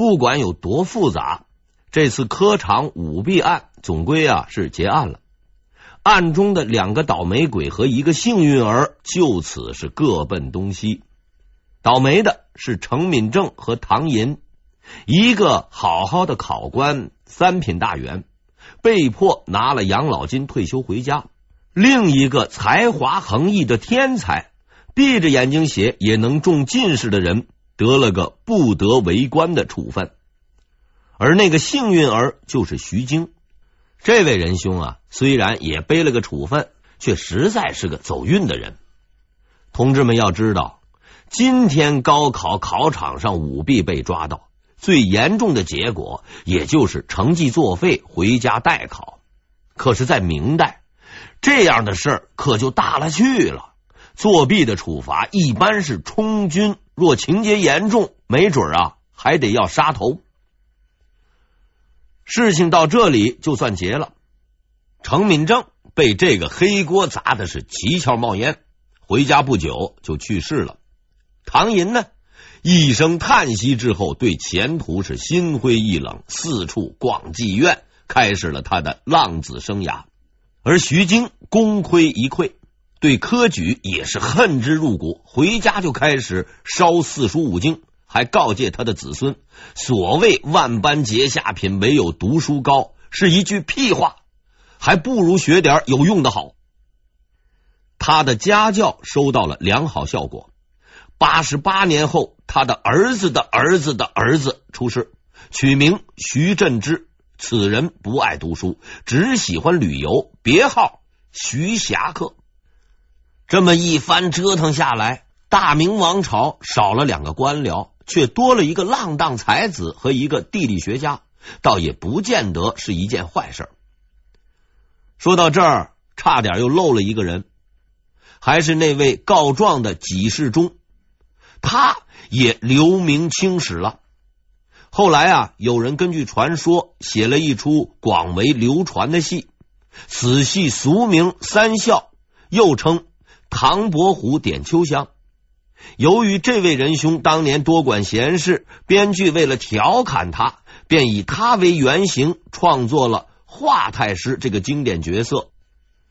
不管有多复杂，这次科场舞弊案总归啊是结案了。案中的两个倒霉鬼和一个幸运儿就此是各奔东西。倒霉的是程敏正和唐寅，一个好好的考官，三品大员，被迫拿了养老金退休回家；另一个才华横溢的天才，闭着眼睛写也能中进士的人。得了个不得为官的处分，而那个幸运儿就是徐经。这位仁兄啊，虽然也背了个处分，却实在是个走运的人。同志们要知道，今天高考考场上舞弊被抓到，最严重的结果也就是成绩作废，回家代考。可是，在明代，这样的事儿可就大了去了。作弊的处罚一般是充军。若情节严重，没准啊还得要杀头。事情到这里就算结了。程敏正被这个黑锅砸的是七窍冒烟，回家不久就去世了。唐寅呢，一声叹息之后，对前途是心灰意冷，四处逛妓院，开始了他的浪子生涯。而徐经功亏一篑。对科举也是恨之入骨，回家就开始烧四书五经，还告诫他的子孙：“所谓万般皆下品，唯有读书高，是一句屁话，还不如学点有用的好。”他的家教收到了良好效果。八十八年后，他的儿子的儿子的儿子出世，取名徐振之。此人不爱读书，只喜欢旅游，别号徐侠客。这么一番折腾下来，大明王朝少了两个官僚，却多了一个浪荡才子和一个地理学家，倒也不见得是一件坏事。说到这儿，差点又漏了一个人，还是那位告状的给事中，他也留名青史了。后来啊，有人根据传说写了一出广为流传的戏，此戏俗名《三笑》，又称。唐伯虎点秋香。由于这位仁兄当年多管闲事，编剧为了调侃他，便以他为原型创作了华太师这个经典角色。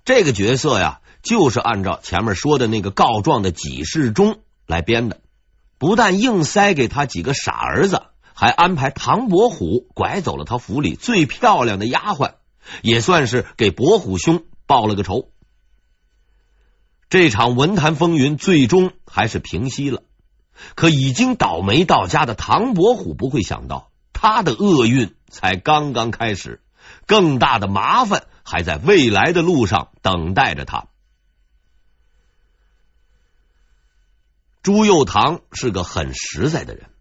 这个角色呀，就是按照前面说的那个告状的几世中来编的。不但硬塞给他几个傻儿子，还安排唐伯虎拐走了他府里最漂亮的丫鬟，也算是给伯虎兄报了个仇。这场文坛风云最终还是平息了，可已经倒霉到家的唐伯虎不会想到，他的厄运才刚刚开始，更大的麻烦还在未来的路上等待着他。朱佑樘是个很实在的人，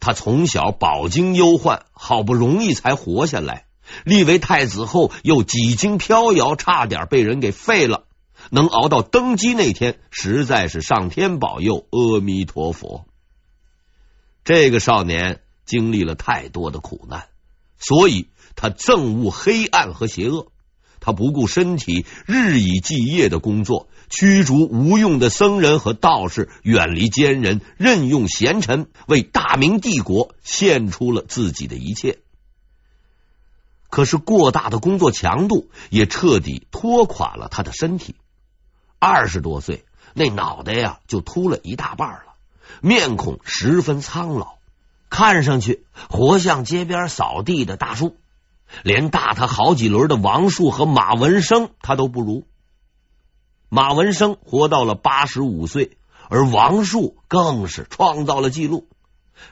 他从小饱经忧患，好不容易才活下来，立为太子后又几经飘摇，差点被人给废了。能熬到登基那天，实在是上天保佑，阿弥陀佛。这个少年经历了太多的苦难，所以他憎恶黑暗和邪恶。他不顾身体，日以继夜的工作，驱逐无用的僧人和道士，远离奸人，任用贤臣，为大明帝国献出了自己的一切。可是过大的工作强度也彻底拖垮了他的身体。二十多岁，那脑袋呀就秃了一大半了，面孔十分苍老，看上去活像街边扫地的大叔，连大他好几轮的王树和马文生他都不如。马文生活到了八十五岁，而王树更是创造了记录。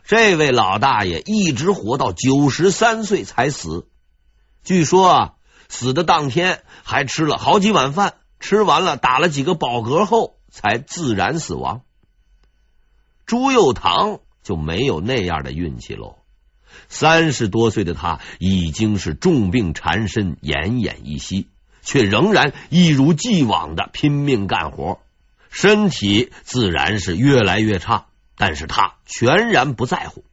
这位老大爷一直活到九十三岁才死，据说啊，死的当天还吃了好几碗饭。吃完了，打了几个饱嗝后，才自然死亡。朱佑樘就没有那样的运气喽。三十多岁的他已经是重病缠身，奄奄一息，却仍然一如既往的拼命干活，身体自然是越来越差。但是他全然不在乎。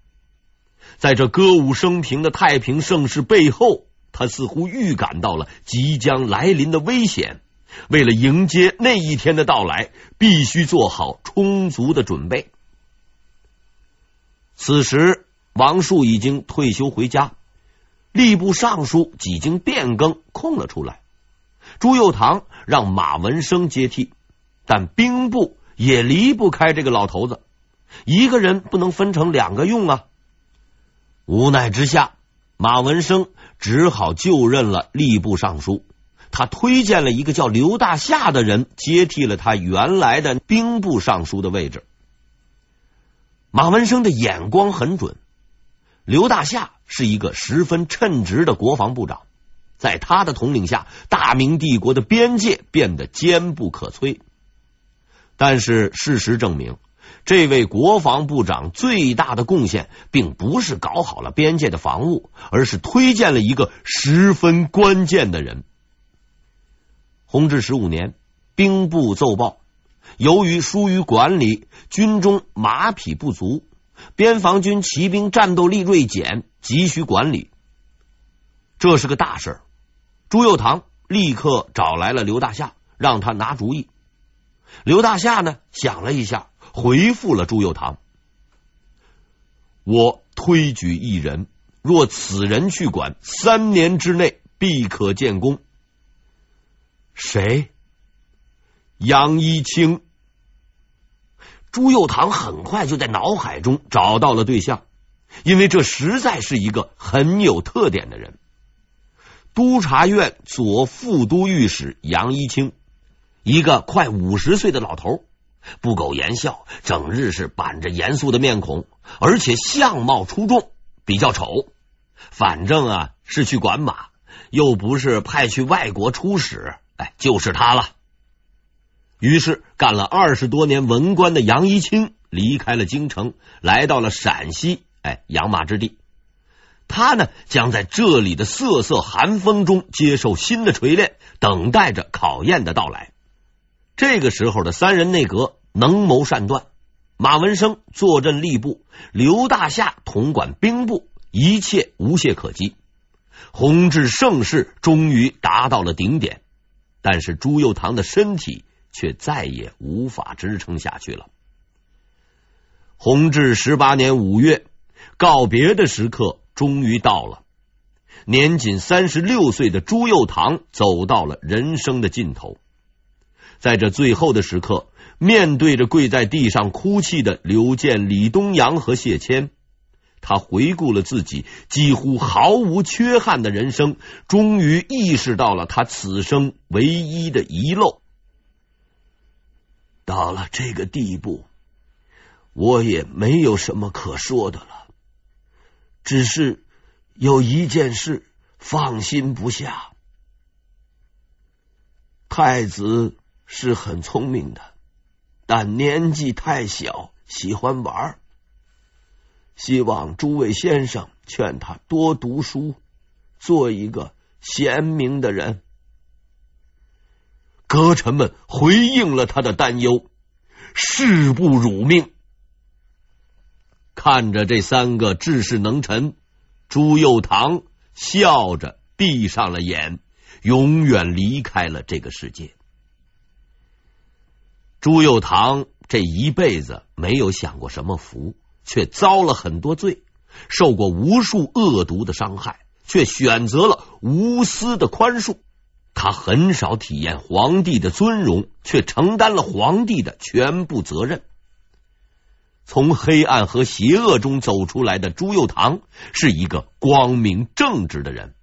在这歌舞升平的太平盛世背后，他似乎预感到了即将来临的危险。为了迎接那一天的到来，必须做好充足的准备。此时，王述已经退休回家，吏部尚书几经变更空了出来，朱佑樘让马文生接替，但兵部也离不开这个老头子，一个人不能分成两个用啊。无奈之下，马文生只好就任了吏部尚书。他推荐了一个叫刘大夏的人接替了他原来的兵部尚书的位置。马文生的眼光很准。刘大夏是一个十分称职的国防部长，在他的统领下，大明帝国的边界变得坚不可摧。但是事实证明，这位国防部长最大的贡献，并不是搞好了边界的防务，而是推荐了一个十分关键的人。弘治十五年，兵部奏报，由于疏于管理，军中马匹不足。边防军骑兵战斗力锐减，急需管理。这是个大事。朱佑樘立刻找来了刘大夏，让他拿主意。刘大夏呢，想了一下，回复了朱佑樘：“我推举一人，若此人去管，三年之内必可建功。”谁？杨一清。朱佑樘很快就在脑海中找到了对象，因为这实在是一个很有特点的人。督察院左副都御史杨一清，一个快五十岁的老头，不苟言笑，整日是板着严肃的面孔，而且相貌出众，比较丑。反正啊，是去管马，又不是派去外国出使，哎，就是他了。于是，干了二十多年文官的杨一清离开了京城，来到了陕西，哎，养马之地。他呢，将在这里的瑟瑟寒风中接受新的锤炼，等待着考验的到来。这个时候的三人内阁能谋善断，马文生坐镇吏部，刘大夏统管兵部，一切无懈可击。弘治盛世终于达到了顶点，但是朱佑樘的身体。却再也无法支撑下去了。弘治十八年五月，告别的时刻终于到了。年仅三十六岁的朱佑樘走到了人生的尽头。在这最后的时刻，面对着跪在地上哭泣的刘建、李东阳和谢谦，他回顾了自己几乎毫无缺憾的人生，终于意识到了他此生唯一的遗漏。到了这个地步，我也没有什么可说的了。只是有一件事放心不下。太子是很聪明的，但年纪太小，喜欢玩。希望诸位先生劝他多读书，做一个贤明的人。阁臣们回应了他的担忧，誓不辱命。看着这三个治世能臣，朱佑樘笑着闭上了眼，永远离开了这个世界。朱佑樘这一辈子没有享过什么福，却遭了很多罪，受过无数恶毒的伤害，却选择了无私的宽恕。他很少体验皇帝的尊荣，却承担了皇帝的全部责任。从黑暗和邪恶中走出来的朱佑樘是一个光明正直的人，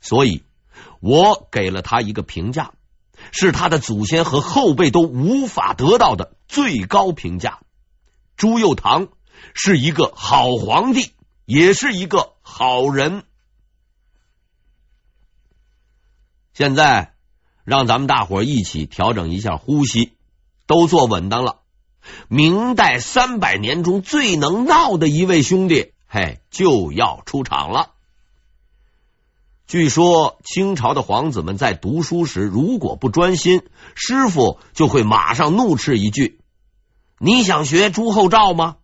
所以我给了他一个评价，是他的祖先和后辈都无法得到的最高评价。朱佑樘是一个好皇帝，也是一个好人。现在，让咱们大伙一起调整一下呼吸，都坐稳当了。明代三百年中最能闹的一位兄弟，嘿，就要出场了。据说清朝的皇子们在读书时，如果不专心，师傅就会马上怒斥一句：“你想学朱厚照吗？”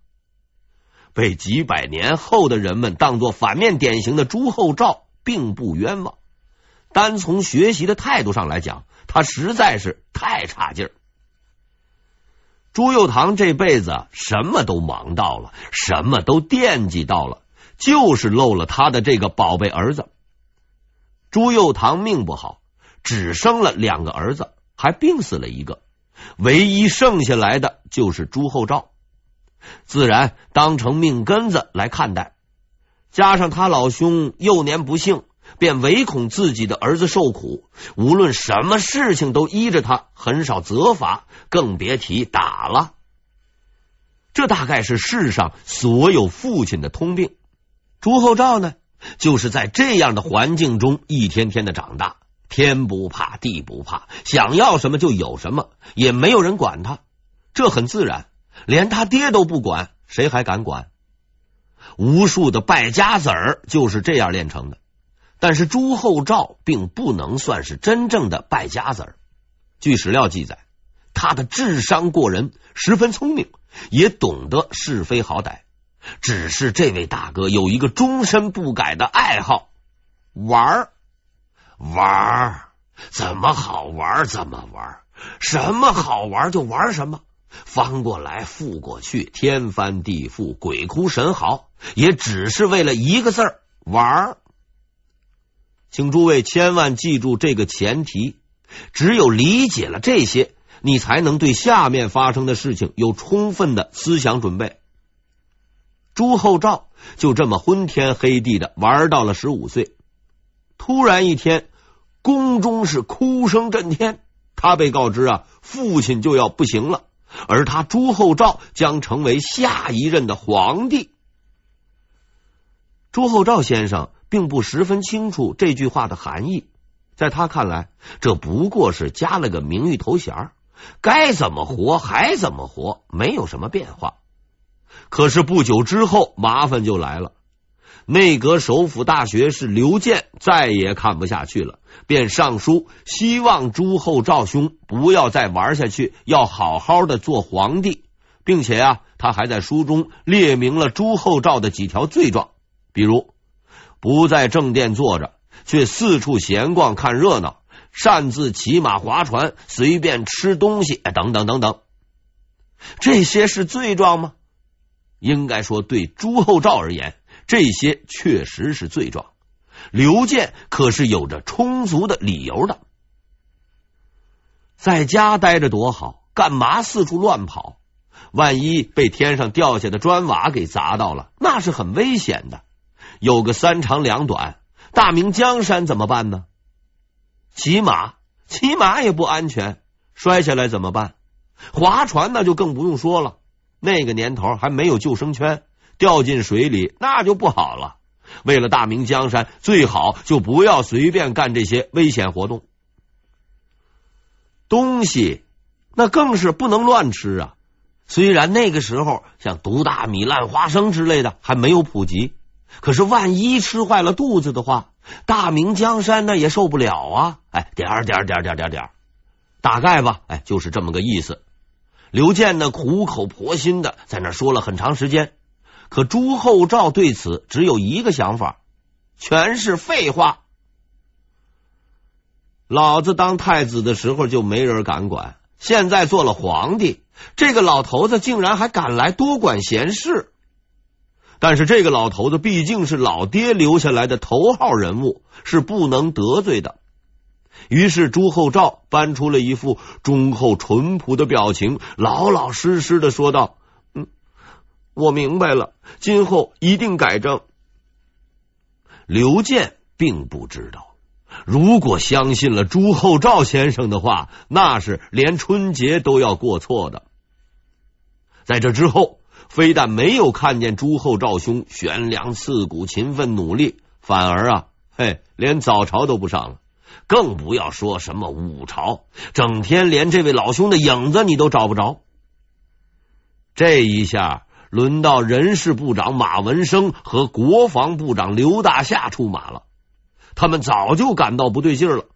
被几百年后的人们当作反面典型的朱厚照，并不冤枉。单从学习的态度上来讲，他实在是太差劲儿。朱佑樘这辈子什么都忙到了，什么都惦记到了，就是漏了他的这个宝贝儿子。朱佑樘命不好，只生了两个儿子，还病死了一个，唯一剩下来的就是朱厚照，自然当成命根子来看待。加上他老兄幼年不幸，便唯恐自己的儿子受苦，无论什么事情都依着他，很少责罚，更别提打了。这大概是世上所有父亲的通病。朱厚照呢，就是在这样的环境中一天天的长大，天不怕地不怕，想要什么就有什么，也没有人管他，这很自然。连他爹都不管，谁还敢管？无数的败家子儿就是这样练成的。但是朱厚照并不能算是真正的败家子儿。据史料记载，他的智商过人，十分聪明，也懂得是非好歹。只是这位大哥有一个终身不改的爱好——玩儿，玩儿，怎么好玩怎么玩，什么好玩就玩什么，翻过来覆过去，天翻地覆，鬼哭神嚎，也只是为了一个字儿——玩儿。请诸位千万记住这个前提，只有理解了这些，你才能对下面发生的事情有充分的思想准备。朱厚照就这么昏天黑地的玩到了十五岁，突然一天，宫中是哭声震天，他被告知啊，父亲就要不行了，而他朱厚照将成为下一任的皇帝。朱厚照先生。并不十分清楚这句话的含义，在他看来，这不过是加了个名誉头衔，该怎么活还怎么活，没有什么变化。可是不久之后，麻烦就来了。内阁首辅大学士刘建再也看不下去了，便上书希望朱厚照兄不要再玩下去，要好好的做皇帝，并且啊，他还在书中列明了朱厚照的几条罪状，比如。不在正殿坐着，却四处闲逛看热闹，擅自骑马划船，随便吃东西，等等等等，这些是罪状吗？应该说，对朱厚照而言，这些确实是罪状。刘建可是有着充足的理由的，在家待着多好，干嘛四处乱跑？万一被天上掉下的砖瓦给砸到了，那是很危险的。有个三长两短，大明江山怎么办呢？骑马，骑马也不安全，摔下来怎么办？划船那就更不用说了，那个年头还没有救生圈，掉进水里那就不好了。为了大明江山，最好就不要随便干这些危险活动。东西那更是不能乱吃啊！虽然那个时候像毒大米、烂花生之类的还没有普及。可是万一吃坏了肚子的话，大明江山那也受不了啊！哎，点儿点儿点儿点儿点儿点，大概吧，哎，就是这么个意思。刘建呢，苦口婆心的在那说了很长时间，可朱厚照对此只有一个想法，全是废话。老子当太子的时候就没人敢管，现在做了皇帝，这个老头子竟然还敢来多管闲事。但是这个老头子毕竟是老爹留下来的头号人物，是不能得罪的。于是朱厚照搬出了一副忠厚淳朴的表情，老老实实的说道：“，我明白了，今后一定改正。”刘建并不知道，如果相信了朱厚照先生的话，那是连春节都要过错的。在这之后。非但没有看见朱厚照兄悬梁刺股、勤奋努力，反而啊，嘿，连早朝都不上了，更不要说什么午朝，整天连这位老兄的影子你都找不着。这一下轮到人事部长马文生和国防部长刘大夏出马了，他们早就感到不对劲了。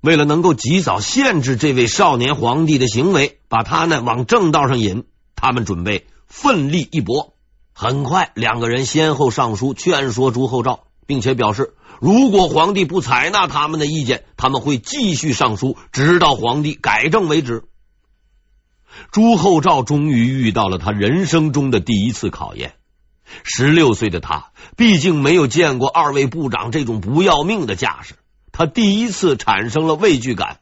为了能够及早限制这位少年皇帝的行为，把他呢往正道上引，他们准备。奋力一搏，很快两个人先后上书劝说朱厚照，并且表示，如果皇帝不采纳他们的意见，他们会继续上书，直到皇帝改正为止。朱厚照终于遇到了他人生中的第一次考验。十六岁的他毕竟没有见过二位部长这种不要命的架势，他第一次产生了畏惧感。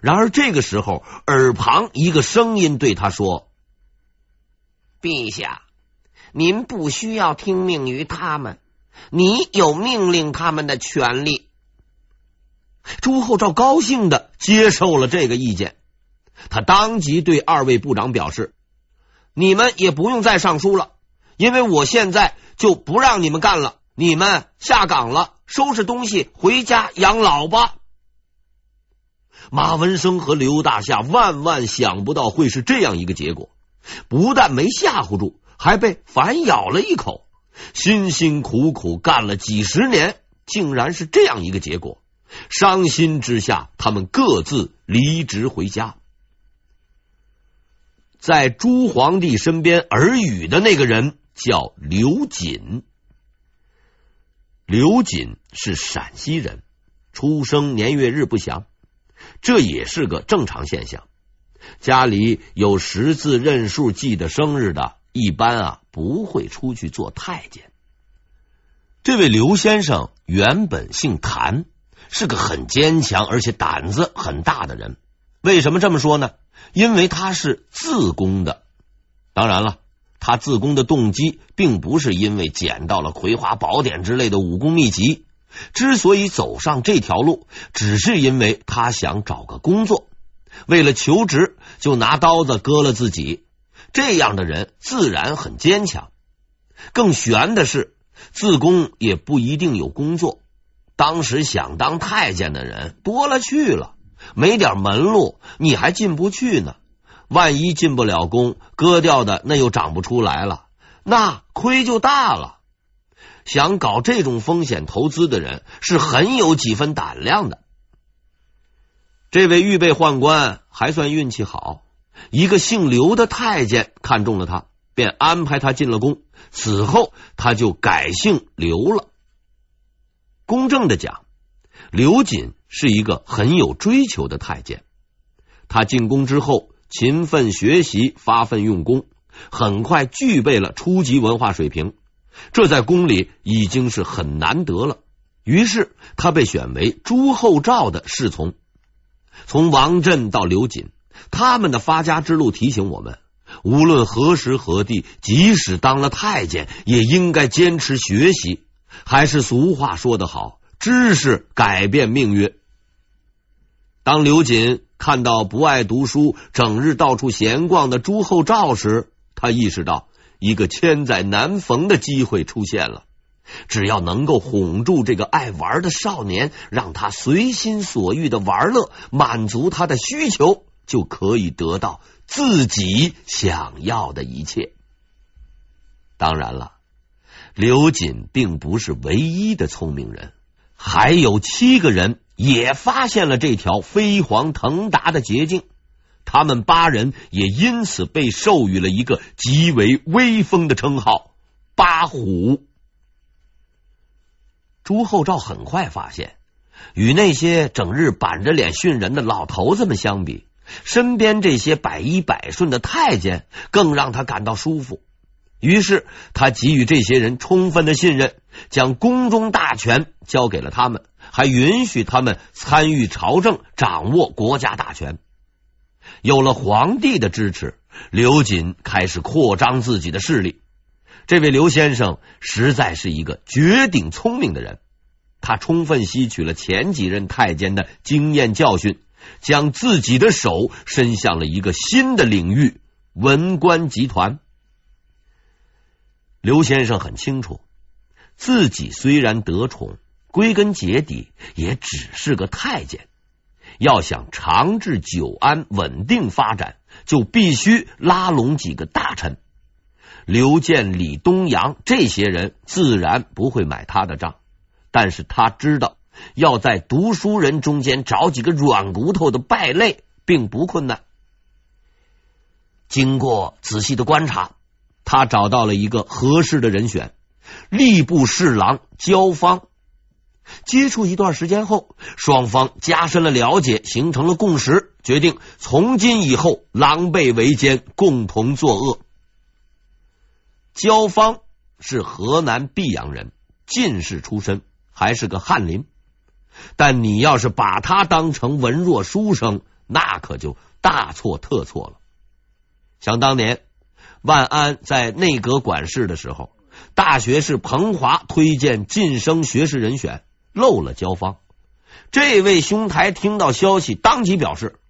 然而这个时候，耳旁一个声音对他说：“陛下，您不需要听命于他们，你有命令他们的权利。”朱厚照高兴的接受了这个意见，他当即对二位部长表示：“你们也不用再上书了，因为我现在就不让你们干了，你们下岗了，收拾东西回家养老吧。”马文生和刘大夏万万想不到会是这样一个结果，不但没吓唬住，还被反咬了一口。辛辛苦苦干了几十年，竟然是这样一个结果。伤心之下，他们各自离职回家。在朱皇帝身边耳语的那个人叫刘瑾。刘瑾是陕西人，出生年月日不详，这也是个正常现象。家里有识字认数记得生日的，一般啊不会出去做太监。这位刘先生原本姓谭。是个很坚强而且胆子很大的人。为什么这么说呢？因为他是自宫的。当然了，他自宫的动机并不是因为捡到了《葵花宝典》之类的武功秘籍。之所以走上这条路，只是因为他想找个工作。为了求职，就拿刀子割了自己。这样的人自然很坚强。更悬的是，自宫也不一定有工作。当时想当太监的人多了去了，没点门路，你还进不去呢。万一进不了宫，割掉的那又长不出来了，那亏就大了。想搞这种风险投资的人是很有几分胆量的。这位预备宦官还算运气好，一个姓刘的太监看中了他，便安排他进了宫。此后，他就改姓刘了。公正的讲，刘瑾是一个很有追求的太监。他进宫之后，勤奋学习，发奋用功，很快具备了初级文化水平。这在宫里已经是很难得了。于是他被选为朱厚照的侍从。从王振到刘瑾，他们的发家之路提醒我们：无论何时何地，即使当了太监，也应该坚持学习。还是俗话说得好，知识改变命运。当刘瑾看到不爱读书、整日到处闲逛的朱厚照时，他意识到一个千载难逢的机会出现了。只要能够哄住这个爱玩的少年，让他随心所欲的玩乐，满足他的需求，就可以得到自己想要的一切。当然了。刘瑾并不是唯一的聪明人，还有七个人也发现了这条飞黄腾达的捷径。他们八人也因此被授予了一个极为威风的称号——八虎。朱厚照很快发现，与那些整日板着脸训人的老头子们相比，身边这些百依百顺的太监更让他感到舒服。于是，他给予这些人充分的信任，将宫中大权交给了他们，还允许他们参与朝政，掌握国家大权。有了皇帝的支持，刘瑾开始扩张自己的势力。这位刘先生实在是一个绝顶聪明的人，他充分吸取了前几任太监的经验教训，将自己的手伸向了一个新的领域——文官集团。刘先生很清楚，自己虽然得宠，归根结底也只是个太监。要想长治久安、稳定发展，就必须拉拢几个大臣。刘建、李东阳这些人自然不会买他的账，但是他知道，要在读书人中间找几个软骨头的败类，并不困难。经过仔细的观察。他找到了一个合适的人选，吏部侍郎焦芳。接触一段时间后，双方加深了了解，形成了共识，决定从今以后狼狈为奸，共同作恶。焦芳是河南泌阳人，进士出身，还是个翰林。但你要是把他当成文弱书生，那可就大错特错了。想当年，万安在内阁管事的时候，大学士彭华推荐晋升学士人选，漏了焦芳。这位兄台听到消息，当即表示：“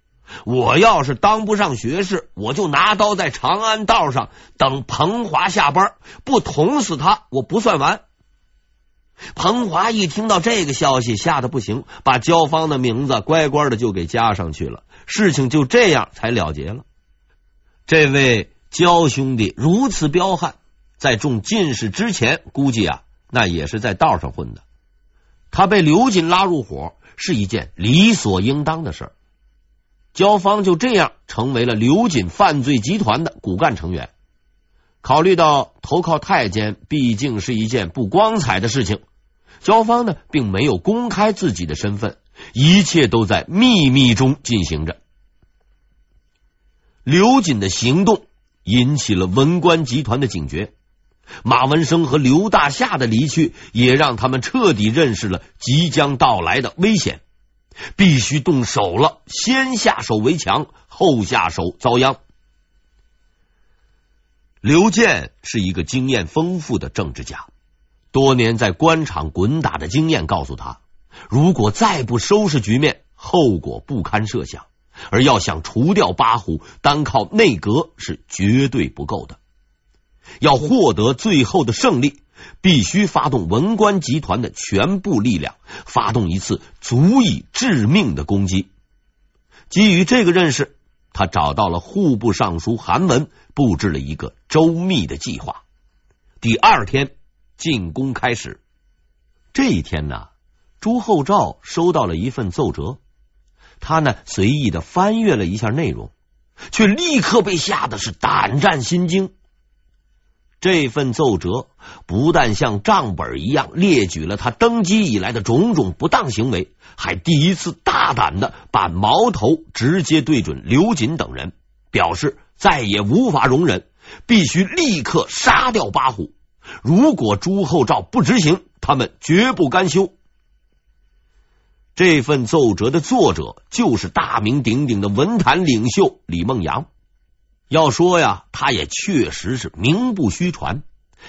我要是当不上学士，我就拿刀在长安道上等彭华下班，不捅死他，我不算完。”彭华一听到这个消息，吓得不行，把焦芳的名字乖乖的就给加上去了。事情就这样才了结了。这位焦兄弟如此彪悍，在中进士之前，估计啊，那也是在道上混的。他被刘瑾拉入伙，是一件理所应当的事儿。焦芳就这样成为了刘瑾犯罪集团的骨干成员。考虑到投靠太监毕竟是一件不光彩的事情，焦芳呢并没有公开自己的身份，一切都在秘密中进行着。刘瑾的行动引起了文官集团的警觉，马文生和刘大夏的离去也让他们彻底认识了即将到来的危险，必须动手了，先下手为强，后下手遭殃。刘健是一个经验丰富的政治家，多年在官场滚打的经验告诉他，如果再不收拾局面，后果不堪设想。而要想除掉八虎，单靠内阁是绝对不够的。要获得最后的胜利，必须发动文官集团的全部力量，发动一次足以致命的攻击。基于这个认识，他找到了户部尚书韩文。布置了一个周密的计划。第二天进攻开始。这一天呢，朱厚照收到了一份奏折，他呢随意的翻阅了一下内容，却立刻被吓得是胆战心惊。这份奏折不但像账本一样列举了他登基以来的种种不当行为，还第一次大胆的把矛头直接对准刘瑾等人，表示。再也无法容忍，必须立刻杀掉八虎。如果朱厚照不执行，他们绝不甘休。这份奏折的作者就是大名鼎鼎的文坛领袖李梦阳。要说呀，他也确实是名不虚传，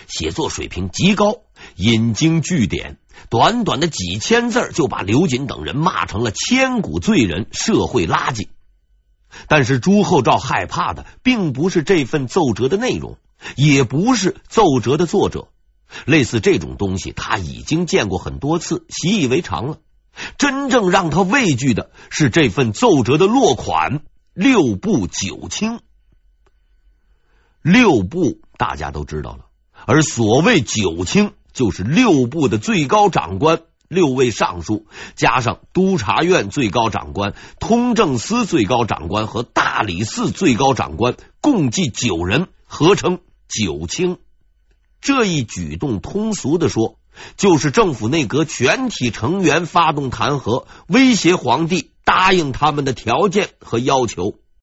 写作水平极高，引经据典，短短的几千字就把刘瑾等人骂成了千古罪人、社会垃圾。但是朱厚照害怕的并不是这份奏折的内容，也不是奏折的作者。类似这种东西，他已经见过很多次，习以为常了。真正让他畏惧的是这份奏折的落款“六部九卿”。六部大家都知道了，而所谓九卿，就是六部的最高长官。六位尚书加上督察院最高长官、通政司最高长官和大理寺最高长官，共计九人，合称九卿。这一举动，通俗的说，就是政府内阁全体成员发动弹劾，威胁皇帝答应他们的条件和要求。